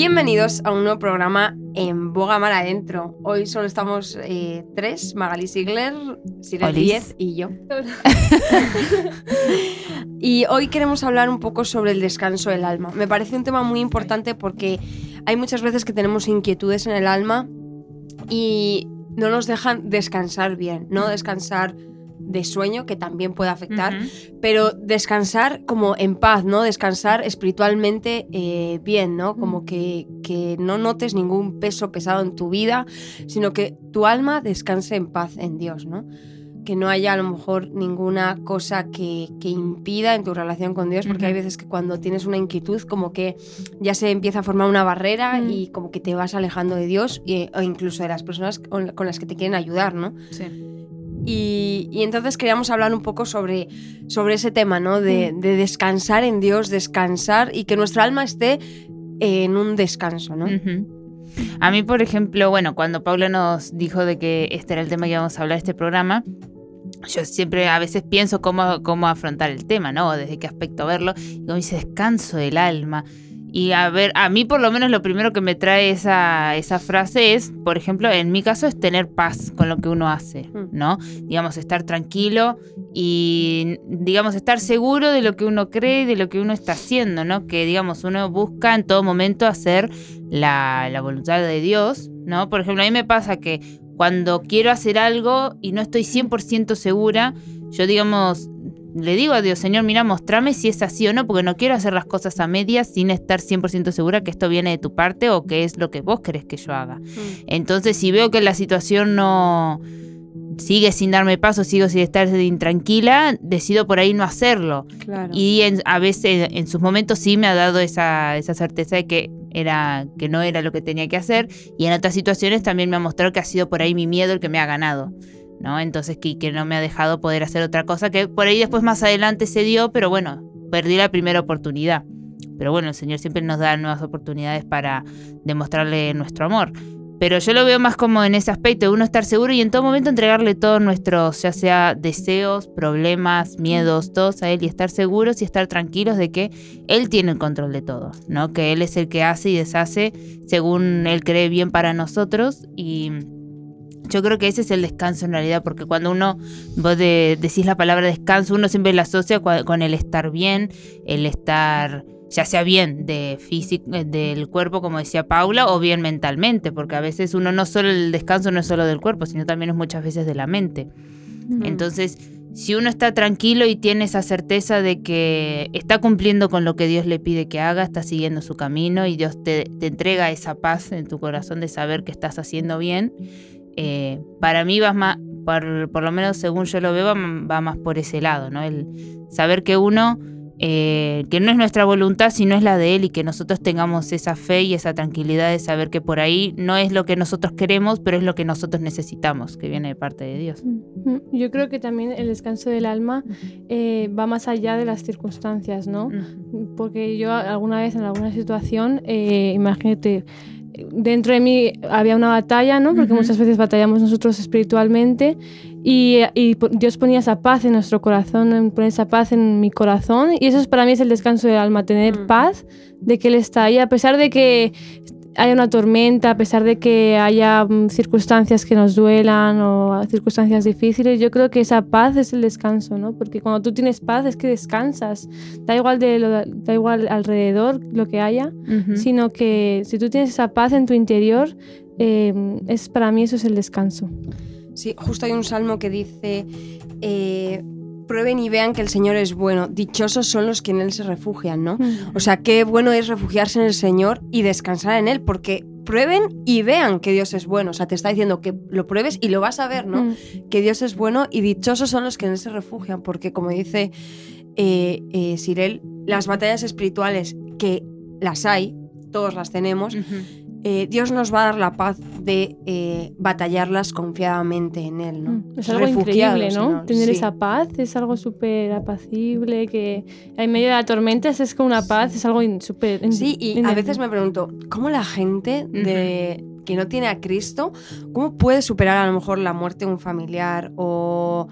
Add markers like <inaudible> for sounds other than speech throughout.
Bienvenidos a un nuevo programa en Boga Mar Adentro. Hoy solo estamos eh, tres, Magali Sigler, Sirel. Díez y yo. <laughs> y hoy queremos hablar un poco sobre el descanso del alma. Me parece un tema muy importante porque hay muchas veces que tenemos inquietudes en el alma y no nos dejan descansar bien, no descansar de sueño, que también puede afectar, pero descansar como en paz, ¿no? Descansar espiritualmente eh, bien, ¿no? Como que, que no notes ningún peso pesado en tu vida, sino que tu alma descanse en paz en Dios, ¿no? Que no haya a lo mejor ninguna cosa que, que impida en tu relación con Dios, porque hay veces que cuando tienes una inquietud como que ya se empieza a formar una barrera y como que te vas alejando de Dios y- o incluso de las personas con, con las que te quieren ayudar, ¿no? Sí. Y, y entonces queríamos hablar un poco sobre, sobre ese tema, ¿no? De, de descansar en Dios, descansar y que nuestra alma esté en un descanso, ¿no? A mí, por ejemplo, bueno, cuando Paula nos dijo de que este era el tema que íbamos a hablar de este programa, yo siempre a veces pienso cómo, cómo afrontar el tema, ¿no? Desde qué aspecto verlo. Y como dice, descanso del alma. Y a ver, a mí por lo menos lo primero que me trae esa, esa frase es, por ejemplo, en mi caso es tener paz con lo que uno hace, Mm. ¿no? Digamos, estar tranquilo y, digamos, estar seguro de lo que uno cree y de lo que uno está haciendo, ¿no? Que, digamos, uno busca en todo momento hacer la, la voluntad de Dios, ¿no? Por ejemplo, a mí me pasa que cuando quiero hacer algo y no estoy 100% segura, yo, digamos, le digo a Dios, Señor, mira, mostrame si es así o no, porque no quiero hacer las cosas a medias sin estar 100% segura que esto viene de tu parte o que es lo que vos querés que yo haga. Mm. Entonces, si veo que la situación no sigue sin darme paso, sigo sin estar intranquila, decido por ahí no hacerlo. Claro. Y en- a veces, en sus momentos sí me ha dado esa, esa certeza de que, era, que no era lo que tenía que hacer. Y en otras situaciones también me ha mostrado que ha sido por ahí mi miedo el que me ha ganado. ¿No? Entonces, que, que no me ha dejado poder hacer otra cosa, que por ahí después más adelante se dio, pero bueno, perdí la primera oportunidad. Pero bueno, el Señor siempre nos da nuevas oportunidades para demostrarle nuestro amor. Pero yo lo veo más como en ese aspecto, de uno estar seguro y en todo momento entregarle todos nuestros, sea deseos, problemas, miedos, todos a Él y estar seguros y estar tranquilos de que Él tiene el control de todo, ¿no? Que Él es el que hace y deshace según Él cree bien para nosotros y yo creo que ese es el descanso en realidad, porque cuando uno, vos de- decís la palabra descanso, uno siempre la asocia con el estar bien, el estar ya sea bien de físico, eh, del cuerpo, como decía Paula, o bien mentalmente, porque a veces uno no solo el descanso no es solo del cuerpo, sino también es muchas veces de la mente. Mm. Entonces, si uno está tranquilo y tiene esa certeza de que está cumpliendo con lo que Dios le pide que haga, está siguiendo su camino y Dios te, te entrega esa paz en tu corazón de saber que estás haciendo bien, eh, para mí va más, por, por lo menos según yo lo veo, va, va más por ese lado, ¿no? El saber que uno, eh, que no es nuestra voluntad, sino es la de Él y que nosotros tengamos esa fe y esa tranquilidad de saber que por ahí no es lo que nosotros queremos, pero es lo que nosotros necesitamos, que viene de parte de Dios. Yo creo que también el descanso del alma eh, va más allá de las circunstancias, ¿no? Porque yo alguna vez en alguna situación, eh, imagínate, dentro de mí había una batalla, ¿no? Porque muchas veces batallamos nosotros espiritualmente y, Dios ponía esa paz en nuestro corazón, pone esa paz en mi corazón y eso es, para mí es el descanso del alma, tener Mm. paz de que Él está ahí, a pesar de que haya una tormenta, a pesar de que haya mm, circunstancias que nos duelan o circunstancias difíciles, yo creo que esa paz es el descanso, ¿no? Porque cuando tú tienes paz es que descansas, da igual de lo, da igual alrededor lo que haya, sino que si tú tienes esa paz en tu interior, eh, es para mí eso es el descanso. Sí, justo hay un salmo que dice, eh, prueben y vean que el Señor es bueno, dichosos son los que en Él se refugian, ¿no? O sea, qué bueno es refugiarse en el Señor y descansar en Él, porque prueben y vean que Dios es bueno. O sea, te está diciendo que lo pruebes y lo vas a ver, ¿no? Mm. Que Dios es bueno y dichosos son los que en Él se refugian, porque como dice eh, eh, Sirel, las batallas espirituales que las hay, todos las tenemos. Eh, Dios nos va a dar la paz de eh, batallarlas confiadamente en Él, ¿no? Mm, Es algo increíble, ¿no? Tener sí. esa paz es algo súper apacible, que en medio de la tormenta es como una paz, es algo súper... Sí, y a veces me pregunto, ¿cómo la gente de, que no tiene a Cristo, cómo puede superar a lo mejor la muerte de un familiar o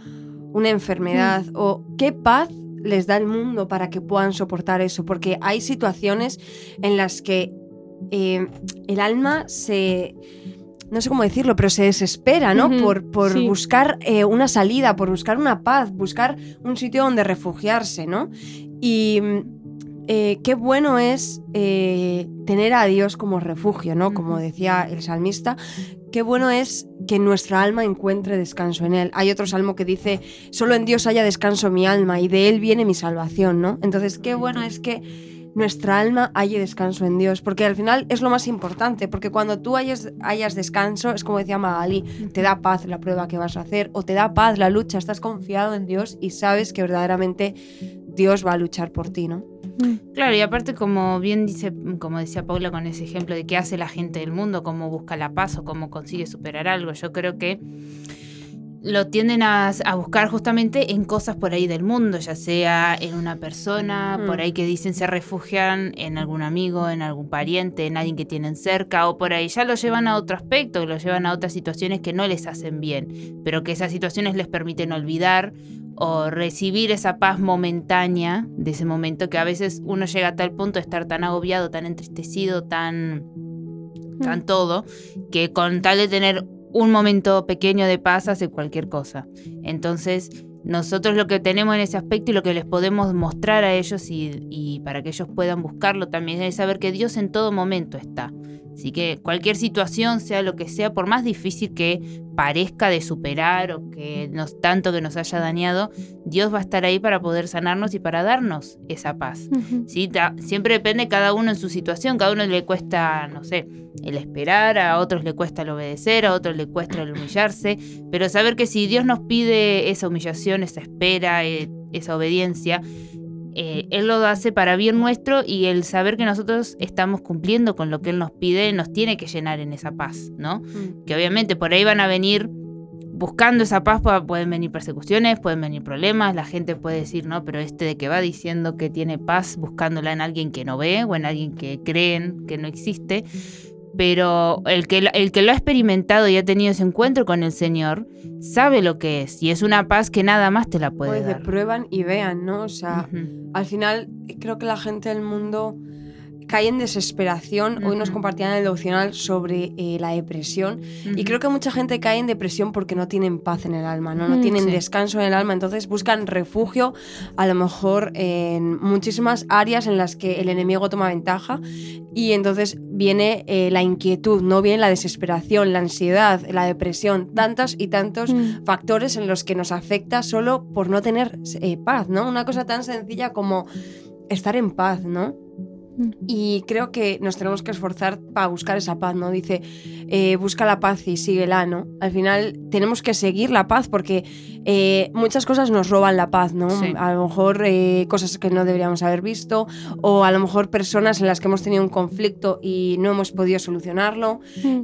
una enfermedad o qué paz les da el mundo para que puedan soportar eso? Porque hay situaciones en las que eh, el alma se no sé cómo decirlo, pero se desespera, ¿no? Por, por sí. buscar eh, una salida, por buscar una paz, buscar un sitio donde refugiarse, ¿no? Y mm, eh, qué bueno es eh, tener a Dios como refugio, ¿no? Como decía el salmista, qué bueno es que nuestra alma encuentre descanso en Él. Hay otro salmo que dice, solo en Dios haya descanso mi alma y de Él viene mi salvación, ¿no? Entonces, qué bueno es que nuestra alma halle descanso en Dios, porque al final es lo más importante, porque cuando tú hayas, hayas descanso, es como decía Magali, te da paz la prueba que vas a hacer, o te da paz la lucha, estás confiado en Dios y sabes que verdaderamente Dios va a luchar por ti, ¿no? Claro, y aparte como bien dice, como decía Paula con ese ejemplo de qué hace la gente del mundo, cómo busca la paz o cómo consigue superar algo, yo creo que lo tienden a, a buscar justamente en cosas por ahí del mundo, ya sea en una persona, Mm. por ahí que dicen se refugian en algún amigo, en algún pariente, en alguien que tienen cerca, o por ahí ya lo llevan a otro aspecto, lo llevan a otras situaciones que no les hacen bien, pero que esas situaciones les permiten olvidar o recibir esa paz momentánea de ese momento que a veces uno llega a tal punto de estar tan agobiado, tan entristecido, tan, tan todo, que con tal de tener un momento pequeño de paz hace cualquier cosa. Entonces, nosotros lo que tenemos en ese aspecto y lo que les podemos mostrar a ellos y, y para que ellos puedan buscarlo también es saber que Dios en todo momento está. Así que cualquier situación, sea lo que sea, por más difícil que parezca de superar o que nos, tanto que nos haya dañado, Dios va a estar ahí para poder sanarnos y para darnos esa paz. Ujú. ¿sí? Ta- Siempre depende cada uno en su situación, cada uno le cuesta, no sé, el esperar, a otros le cuesta el obedecer, a otros le cuesta el humillarse, pero saber que si Dios nos pide esa humillación, esa espera, eh, esa obediencia, eh, Él lo hace para bien nuestro y el saber que nosotros estamos cumpliendo con lo que Él nos pide nos tiene que llenar en esa paz, ¿no? que obviamente por ahí van a venir buscando esa paz, pa- pueden venir persecuciones, pueden venir problemas, la gente puede decir, no, pero este de que va diciendo que tiene paz buscándola en alguien que no ve o en alguien que creen que no existe, pero el que, lo- el que lo ha experimentado y ha tenido ese encuentro con el Señor, sabe lo que es y es una paz que nada más te la puede Pues dar. prueban y vean, ¿no? O sea, al final creo que la gente del mundo cae en desesperación. Hoy nos compartían el devocional sobre eh, la depresión y creo que mucha gente cae en depresión porque no tienen paz en el alma, ¿no? No Mm, tienen sí. descanso en el alma, entonces buscan refugio a lo mejor en muchísimas áreas en las que el enemigo toma ventaja y entonces viene eh, la inquietud, no viene la desesperación, la ansiedad, la depresión, tantos y tantos Mm. factores en los que nos afecta solo por no tener eh, paz, ¿no? Una cosa tan sencilla como estar en paz, ¿no? Y creo que nos tenemos que esforzar para buscar esa paz, ¿no? Dice, eh, busca la paz y síguela, ¿no? Al final tenemos que seguir la paz porque eh, muchas cosas nos roban la paz, ¿no? Sí. A lo mejor eh, cosas que no deberíamos haber visto o a lo mejor personas en las que hemos tenido un conflicto y no hemos podido solucionarlo. Mm.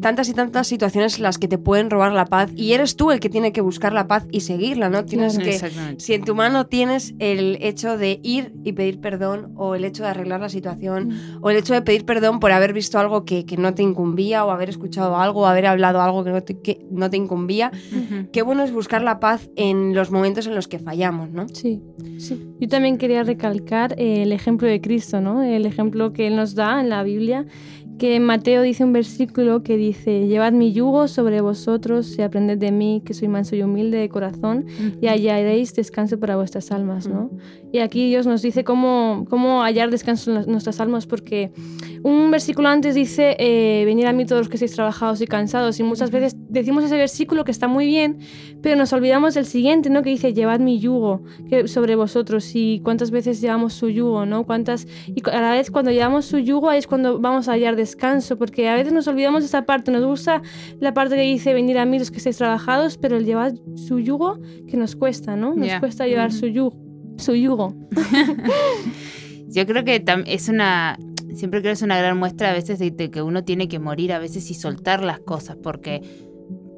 Tantas y tantas situaciones en las que te pueden robar la paz y eres tú el que tiene que buscar la paz y seguirla, ¿no? Tienes que si en tu mano tienes el hecho de ir y pedir perdón o el hecho de arreglar la situación Mm. o el hecho de pedir perdón por haber visto algo que, que no te incumbía o haber escuchado algo o haber hablado algo que no te, que no te incumbía, qué bueno es buscar la paz en los momentos en los que fallamos, ¿no? Sí, sí. Yo también quería recalcar el ejemplo de Cristo, ¿no? El ejemplo que Él nos da en la Biblia, que Mateo dice un versículo que dice, llevad mi yugo sobre vosotros y aprended de mí, que soy manso y humilde de corazón, y hallaréis descanso para vuestras almas, ¿no? Y aquí Dios nos dice cómo, cómo hallar descanso en nuestras almas, porque un versículo antes dice, eh, venid a mí todos los que estáis trabajados y cansados, y muchas veces decimos ese versículo que está muy bien, pero nos olvidamos del siguiente, ¿no? Que dice, llevad mi yugo que, sobre vosotros, y cuántas veces llevamos su yugo, ¿no? Cuántas, y a la vez cuando llevamos su yugo ahí es cuando vamos a hallar descanso, porque a veces nos olvidamos de esa parte, nos gusta la parte que dice, venid a mí los que estáis trabajados, pero el llevar su yugo, que nos cuesta, ¿no? Nos cuesta llevar su yugo. Su yugo. <laughs> Yo creo que es una. Siempre creo que es una gran muestra a veces de, de que uno tiene que morir a veces y soltar las cosas, porque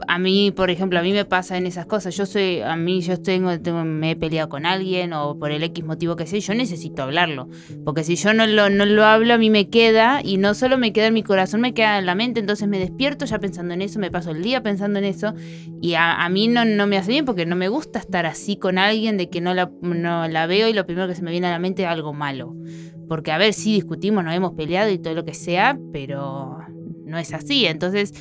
a mí, por ejemplo, a mí me pasa en esas cosas. Yo soy, a mí yo tengo, tengo- me he peleado con alguien o por el X motivo que sea, yo necesito hablarlo, porque si yo no lo, no lo hablo a mí me queda y no solo me queda en mi corazón, me queda en la mente, entonces me despierto ya pensando en eso, me paso el día pensando en eso y a, a mí no, no me hace bien porque no me gusta estar así con alguien de que no la, no la veo y lo primero que se me viene a la mente es algo malo. porque a ver, sí discutimos, nos hemos peleado y todo lo que sea, pero no es así. Entonces,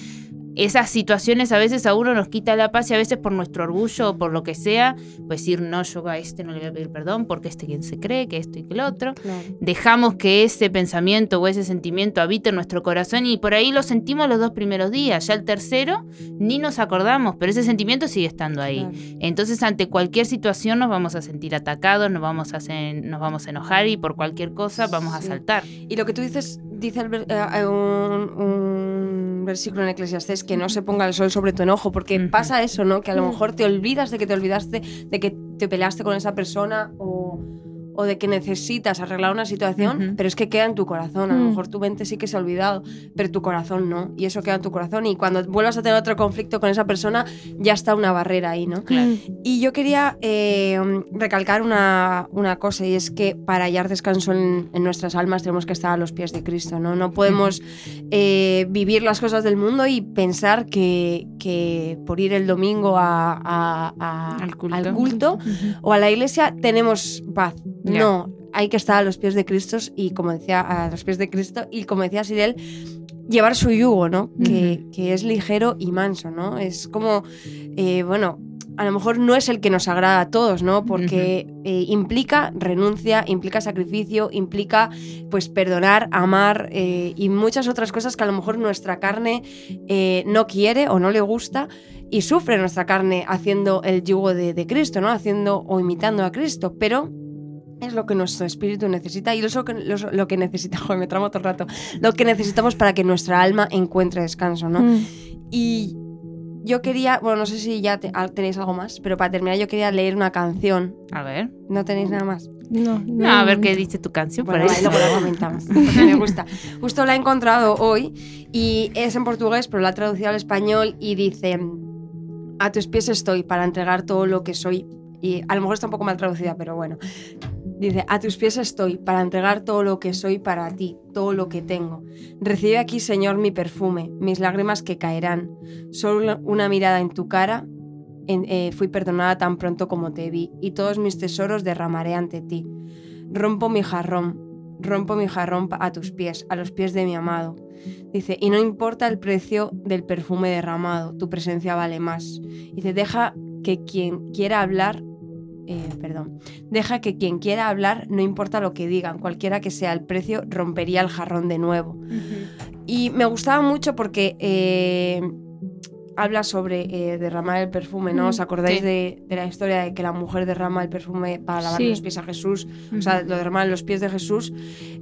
esas situaciones a veces a uno nos quita la paz y a veces por nuestro orgullo o por lo que sea, pues decir, no, yo a este no le voy a pedir perdón porque este quien se cree, que esto y que el otro. Dejamos que ese pensamiento o ese sentimiento habite en nuestro corazón y por ahí lo sentimos los dos primeros días, ya el tercero ni nos acordamos, pero ese sentimiento sigue estando ahí. Entonces ante cualquier situación nos vamos a sentir atacados, nos vamos a, nos vamos a enojar y por cualquier cosa vamos a saltar. Y lo que tú dices, dice el, eh, un, un versículo en Eclesiastés que no se ponga el sol sobre tu enojo, porque pasa eso, ¿no? Que a lo mejor te olvidas de que te olvidaste, de que te peleaste con esa persona o o de que necesitas arreglar una situación, pero es que queda en tu corazón. A lo mm. mejor tu mente sí que se ha olvidado, pero tu corazón no. Y eso queda en tu corazón. Y cuando vuelvas a tener otro conflicto con esa persona, ya está una barrera ahí, ¿no? Y yo quería eh, recalcar una, una, cosa, y es que para hallar descanso en, nuestras almas tenemos que estar a los pies de Cristo, ¿no? No podemos eh, vivir las cosas del mundo y pensar que, que por ir el domingo a, al culto, o a la iglesia tenemos paz. No, hay que estar a los pies de Cristo y como decía, a los pies de Cristo y como decía Sirel, llevar su yugo, ¿no? que, es ligero y manso, ¿no? Es como, eh, bueno, a lo mejor no es el que nos agrada a todos, ¿no? Porque eh, implica renuncia, implica sacrificio, implica pues perdonar, amar eh, y muchas otras cosas que a lo mejor nuestra carne no quiere o no le gusta y sufre nuestra carne haciendo el yugo de, de Cristo, ¿no? Haciendo o imitando a Cristo, pero es lo que nuestro espíritu necesita y eso que, lo, que necesita, <laughs> joder, me tramo todo el rato, lo que necesitamos para que nuestra alma encuentre descanso, ¿no? Mm. Y yo quería, bueno, no sé si ya tenéis algo más, pero para terminar yo quería leer una canción. A ver. ¿No tenéis nada más? No, no. a ver qué dice tu canción por ahí. luego la comentamos, <laughs> porque me gusta. Justo la he encontrado hoy y es en portugués, pero la he traducido al español y dice, a tus pies estoy para entregar todo lo que soy. Y a lo mejor está un poco mal traducida, pero bueno. Dice, a tus pies estoy para entregar todo lo que soy para ti, todo lo que tengo. Recibe aquí, Señor, mi perfume, mis lágrimas que caerán. Solo una mirada en tu cara, eh, fui perdonada tan pronto como te vi, y todos mis tesoros derramaré ante ti. Rompo mi jarrón, rompo mi jarrón a tus pies, a los pies de mi amado. Dice, y no importa el precio del perfume derramado, tu presencia vale más. Dice, deja que quien quiera hablar eh, perdón, deja que quien quiera hablar, no importa lo que digan, cualquiera que sea el precio, rompería el jarrón de nuevo. Y me gustaba mucho porque eh, habla sobre eh, derramar el perfume, ¿no? ¿Os acordáis de, la historia de que la mujer derrama el perfume para lavar los pies a Jesús? O sea, lo derrama en los pies de Jesús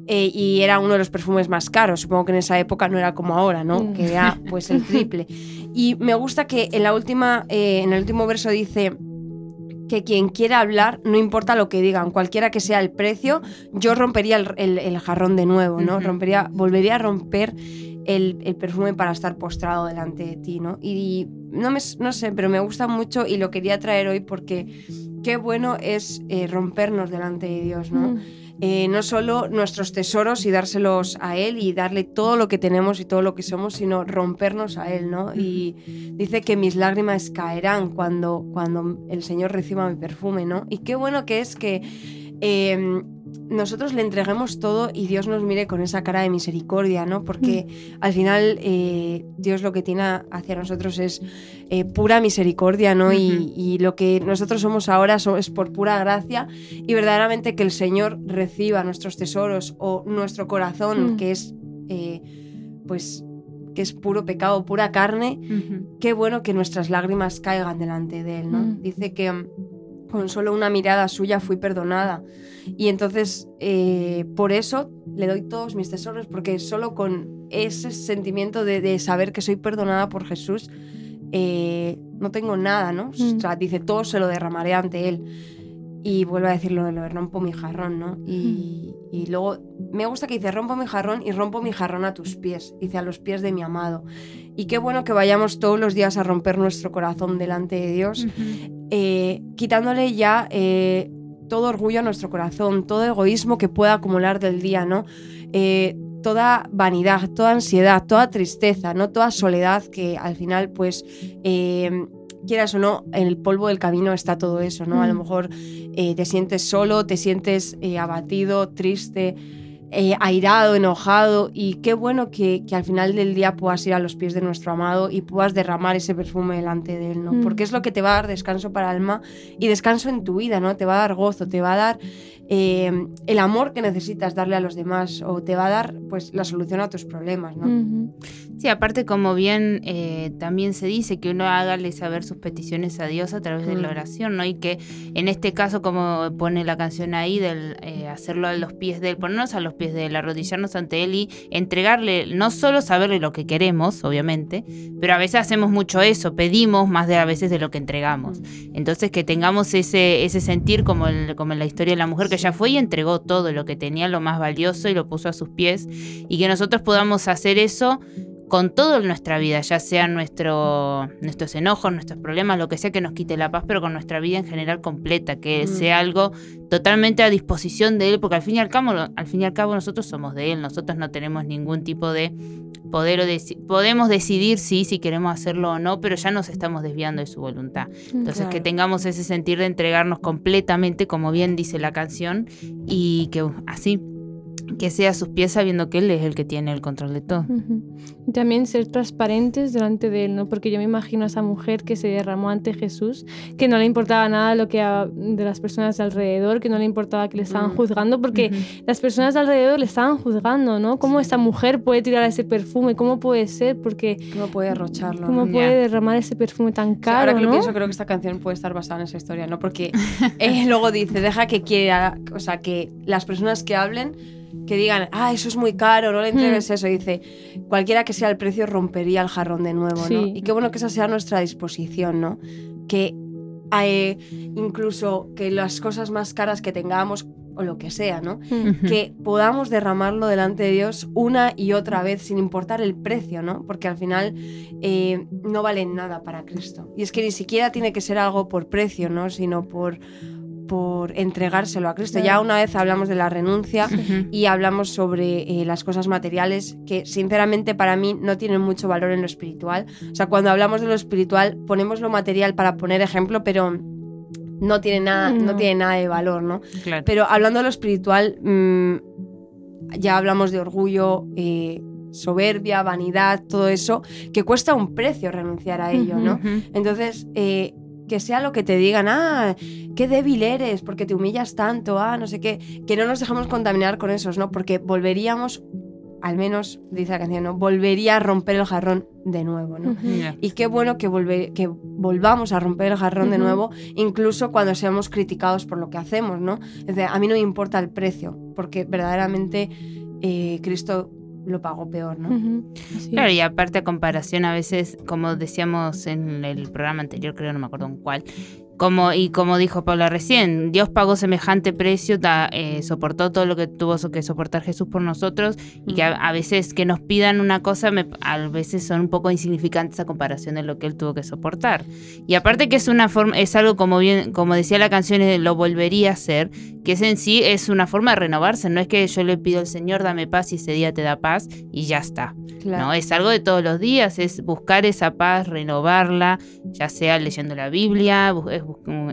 y era uno de los perfumes más caros. Supongo que en esa época no era como ahora, ¿no? Mm. Que era pues el triple. <laughs> Y me gusta que en la última, en el último verso dice que quien quiera hablar, no importa lo que digan, cualquiera que sea el precio, yo rompería el, jarrón de nuevo, ¿no? Rompería, volvería a romper el, perfume para estar postrado delante de ti, ¿no? Y, no, me, no sé, pero me gusta mucho y lo quería traer hoy porque qué bueno es eh, rompernos delante de Dios, ¿no? Mm. Eh, no solo nuestros tesoros y dárselos a Él y darle todo lo que tenemos y todo lo que somos, sino rompernos a Él, ¿no? Y dice que mis lágrimas caerán cuando, cuando el Señor reciba mi perfume, ¿no? Y qué bueno que es que... Em, nosotros le entreguemos todo y Dios nos mire con esa cara de misericordia, ¿no? Porque mm. al final eh, Dios lo que tiene hacia nosotros es eh, pura misericordia, ¿no? y, lo que nosotros somos ahora es por pura gracia y verdaderamente que el Señor reciba nuestros tesoros o nuestro corazón, mm. que es, eh, pues, que es puro pecado, pura carne, qué bueno que nuestras lágrimas caigan delante de Él, ¿no? Mm. Dice que con solo una mirada suya fui perdonada. Y entonces, eh, por eso le doy todos mis tesoros, porque solo con ese sentimiento de, saber que soy perdonada por Jesús, eh, no tengo nada, ¿no? O sea, dice, todo se lo derramaré ante Él. Y vuelve a decirlo de lo de rompo mi jarrón, ¿no? Y, y, luego me gusta que dice, rompo mi jarrón y rompo mi jarrón a tus pies, dice, a los pies de mi amado. Y qué bueno que vayamos todos los días a romper nuestro corazón delante de Dios, eh, quitándole ya eh, todo orgullo a nuestro corazón, todo egoísmo que pueda acumular del día, ¿no? Eh, toda vanidad, toda ansiedad, toda tristeza, ¿no? Toda soledad que al final, pues, quieras o no, en el polvo del camino está todo eso, ¿no? A lo mm. mejor te sientes solo, te sientes abatido, triste, eh, airado, enojado y qué bueno que, que, al final del día puedas ir a los pies de nuestro amado y puedas derramar ese perfume delante de él, ¿no? Mm. Porque es lo que te va a dar descanso para el alma y descanso en tu vida, ¿no? Te va a dar gozo, te va a dar eh, el amor que necesitas darle a los demás o te va a dar pues la solución a tus problemas, ¿no? Ujú. Sí, aparte como bien eh, también se dice que uno hágale saber sus peticiones a Dios a través de la Mm. oración, ¿no? Y que en este caso, como pone la canción ahí, del eh, hacerlo a los pies de él, ponernos a los pies de él, arrodillarnos ante él y entregarle, no solo saberle lo que queremos, obviamente, pero a veces hacemos mucho eso, pedimos más de a veces de lo que entregamos. Entonces que tengamos ese, ese sentir como, como en la historia de la mujer que ya fue y entregó todo lo que tenía, lo más valioso y lo puso a sus pies y que nosotros podamos hacer eso con todo en nuestra vida, ya sean nuestro, nuestros enojos, nuestros problemas, lo que sea que nos quite la paz, pero con nuestra vida en general completa, que Mm. sea algo totalmente a disposición de Él, porque al fin y al cabo, al fin y al cabo nosotros somos de Él, nosotros no tenemos ningún tipo de poder o deci- podemos decidir sí, si queremos hacerlo o no, pero ya nos estamos desviando de su voluntad. Entonces que tengamos ese sentir de entregarnos completamente, como bien dice la canción, y que así, que sea a sus pies sabiendo que Él es el que tiene el control de todo. Ujú. Y también ser transparentes delante de él, ¿no? Porque yo me imagino a esa mujer que se derramó ante Jesús, que no le importaba nada lo que a- de las personas de alrededor, que no le importaba que le estaban Mm. juzgando, porque Ujú. las personas de alrededor le estaban juzgando, ¿no? ¿Cómo esta mujer puede tirar ese perfume? ¿Cómo puede ser? Porque ¿Cómo puede derrocharlo? ¿cómo? Ya. puede derramar ese perfume tan O sea, caro, ahora que lo ¿no? pienso, creo que esta canción puede estar basada en esa historia, ¿no? Porque <laughs> eh, luego dice, deja que quiera, o sea, que las personas que hablen, que digan, ah, eso es muy caro, no le entregues eso. Dice, cualquiera que sea el precio rompería el jarrón de nuevo, ¿no? Y qué bueno que esa sea nuestra disposición, ¿no? Que eh, incluso que las cosas más caras que tengamos, o lo que sea, ¿no? Mm. Que podamos derramarlo delante de Dios una y otra vez sin importar el precio, ¿no? Porque al final eh, no valen nada para Cristo. Y es que ni siquiera tiene que ser algo por precio, ¿no? Sino por, por entregárselo a Cristo. Ya una vez hablamos de la renuncia y hablamos sobre eh, las cosas materiales que sinceramente para mí no tienen mucho valor en lo espiritual. O sea, cuando hablamos de lo espiritual ponemos lo material para poner ejemplo, pero no tiene nada, no. No. tiene nada de valor, ¿no? Claro. Pero hablando de lo espiritual, mm, ya hablamos de orgullo, eh, soberbia, vanidad, todo eso, que cuesta un precio renunciar a ello, ¿no? Entonces, eh, que sea lo que te digan, ah, qué débil eres, porque te humillas tanto, ah, no sé qué, que no nos dejemos contaminar con esos, ¿no? Porque volveríamos, al menos, dice la canción, ¿no? Volvería a romper el jarrón de nuevo, ¿no? Y qué bueno que, volve- que volvamos a romper el jarrón de nuevo, incluso cuando seamos criticados por lo que hacemos, ¿no? Es decir, a mí no me importa el precio, porque verdaderamente eh, Cristo lo pagó peor, ¿no? Claro, es. y aparte a comparación a veces, como decíamos en el programa anterior, creo, no me acuerdo en cuál, como, y como dijo Paula recién, Dios pagó semejante precio, ta- eh, soportó todo lo que tuvo que soportar Jesús por nosotros, y que a, a veces que nos pidan una cosa, me- a veces son un poco insignificantes a comparación de lo que él tuvo que soportar. Y aparte que es una forma, es algo como bien, como decía la canción, eh, lo volvería a hacer, que es en sí es una forma de renovarse, no es que yo le pido al Señor, dame paz y ese día te da paz y ya está. Claro. No, es algo de todos los días, es buscar esa paz, renovarla, ya sea leyendo la Biblia, es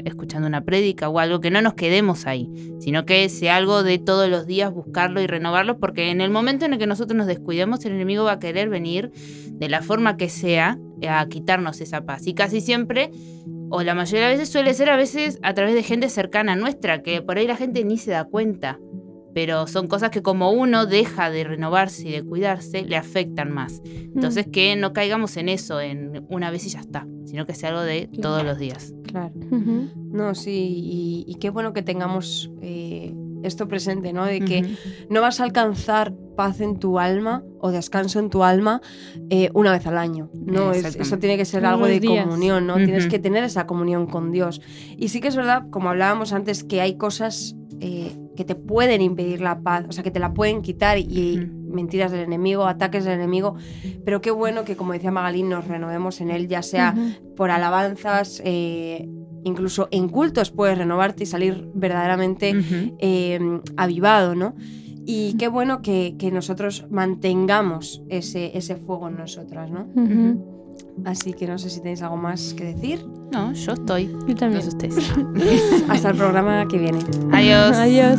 escuchando una prédica o algo, que no nos quedemos ahí, sino que sea algo de todos los días buscarlo y renovarlo, porque en el momento en el que nosotros nos descuidemos, el enemigo va a querer venir de la forma que sea a quitarnos esa paz. Y casi siempre, o la mayoría de veces suele ser a veces a través de gente cercana nuestra, que por ahí la gente ni se da cuenta pero son cosas que como uno deja de renovarse y de cuidarse, le afectan más. Entonces que no caigamos en eso, en una vez y ya está, sino que sea algo de todos los días. Claro. No, sí, y, y qué bueno que tengamos eh, esto presente, ¿no? De que no vas a alcanzar paz en tu alma o descanso en tu alma eh, una vez al año. No, Es- eso tiene que ser algo de días. comunión, ¿no? Tienes que tener esa comunión con Dios. Y sí que es verdad, como hablábamos antes, que hay cosas eh, que te pueden impedir la paz, o sea, que te la pueden quitar y mentiras del enemigo, ataques del enemigo. Pero qué bueno que, como decía Magalín, nos renovemos en él, ya sea por alabanzas, eh, incluso en cultos puedes renovarte y salir verdaderamente eh, avivado, ¿no? Y qué bueno que, que nosotros mantengamos ese, ese fuego en nosotras, ¿no? Así que no sé si tenéis algo más que decir. No, yo estoy. Yo también. No sé ustedes. <laughs> Hasta el programa que viene. Adiós. Adiós.